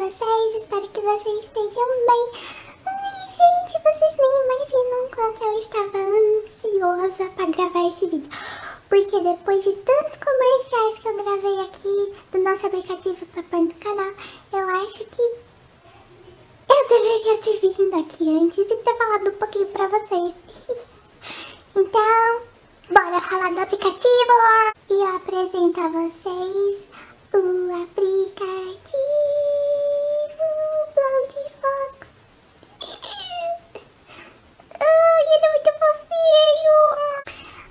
vocês? Espero que vocês estejam bem. Ai, gente, vocês nem imaginam quanto eu estava ansiosa para gravar esse vídeo. Porque depois de tantos comerciais que eu gravei aqui do nosso aplicativo pôr no canal, eu acho que eu deveria ter vindo aqui antes e ter falado um pouquinho para vocês. Então, bora falar do aplicativo! E eu apresento a vocês o aplicativo Blonde Fox. Ai, ele é muito fofinho!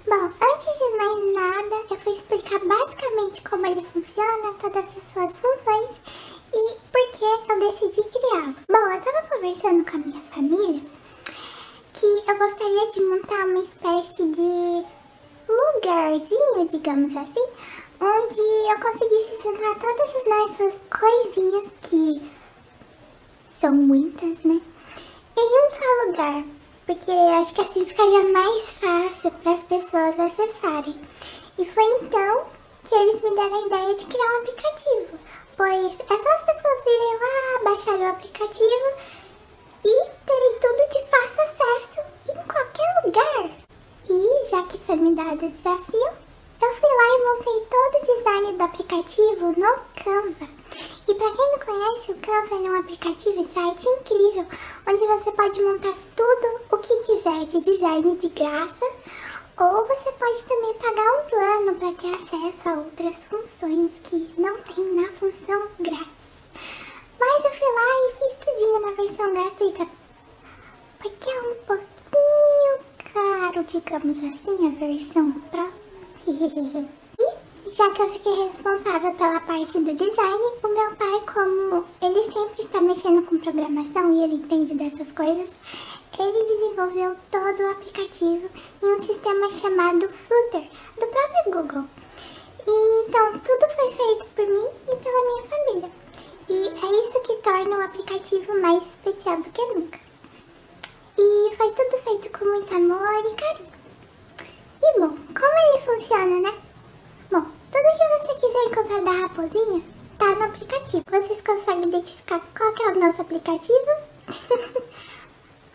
Bom, antes de mais nada, eu vou explicar basicamente como ele suas funções e por que eu decidi criá-lo. Bom, eu tava conversando com a minha família que eu gostaria de montar uma espécie de lugarzinho, digamos assim, onde eu conseguisse juntar todas as nossas coisinhas que são muitas, né? Em um só lugar, porque acho que assim ficaria mais fácil para as pessoas acessarem. E foi então que eles me deram a ideia de criar um aplicativo, pois é só as pessoas irem lá, baixar o aplicativo e terem tudo de fácil acesso em qualquer lugar. E já que foi me dado o desafio, eu fui lá e montei todo o design do aplicativo no Canva. E para quem não conhece, o Canva é um aplicativo e site incrível, onde você pode montar tudo o que quiser de design de graça, ou você pode também pagar um plano para ter acesso a outras funções que não tem na função grátis. Mas eu fui lá e fiz tudinho na versão gratuita, porque é um pouquinho caro, digamos assim, a versão Pro. Já que eu fiquei responsável pela parte do design, o meu pai, como ele sempre está mexendo com programação e ele entende dessas coisas, ele desenvolveu todo o aplicativo em um sistema chamado Flutter, do próprio Google. E, então, tudo foi feito por mim e pela minha família. E é isso que torna o aplicativo mais especial do que nunca. E foi tudo feito com muito amor e carinho. E bom, como ele funciona, né? Bom, tudo que você quiser encontrar da raposinha tá no aplicativo. Vocês conseguem identificar qual que é o nosso aplicativo?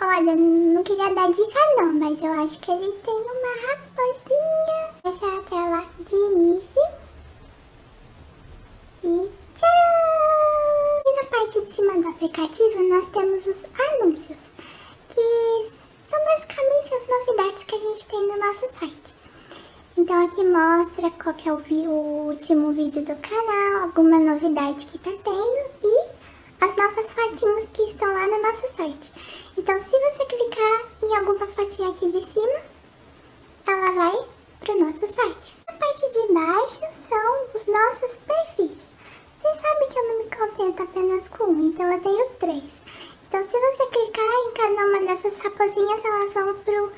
Olha, não queria dar dica não, mas eu acho que ele tem uma raposinha. Essa é a tela de início. E tchau! E na parte de cima do aplicativo nós temos os anúncios, que são basicamente as novidades que a gente tem no nosso site. Então aqui mostra qual que é o, o último vídeo do canal, alguma novidade que tá tendo e as novas fotinhas que estão lá no nosso site. Então se você clicar em alguma fotinha aqui de cima, ela vai pro nosso site. Na parte de baixo são os nossos perfis. Vocês sabem que eu não me contento apenas com um, então eu tenho três. Então se você clicar em cada uma dessas raposinhas, elas vão pro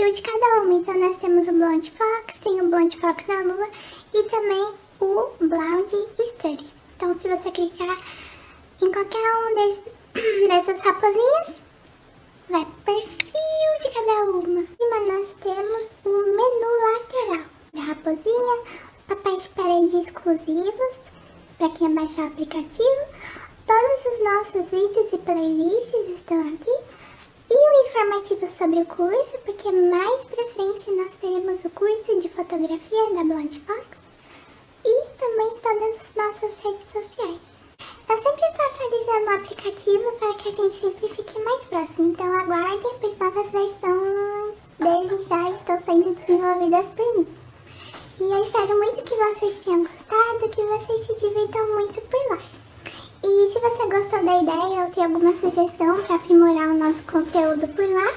perfil de cada uma. Então nós temos o Blonde Fox, tem o Blonde Fox na lua e também o Blonde Study. Então se você clicar em qualquer um desse, dessas raposinhas, vai perfil de cada uma. Em nós temos o menu lateral da raposinha, os papéis de parede exclusivos para quem baixar o aplicativo. Todos os nossos vídeos e playlists estão aqui. E o informativo sobre o curso, porque mais pra frente nós teremos o curso de fotografia da Blonde Fox e também todas as nossas redes sociais. Eu sempre estou atualizando o aplicativo para que a gente sempre fique mais próximo, então aguardem, pois novas versões dele já estão sendo desenvolvidas por mim. E eu espero muito que vocês tenham gostado, que vocês se divirtam muito por lá. E se você gostou da ideia ou tem alguma sugestão para aprimorar o nosso conteúdo por lá,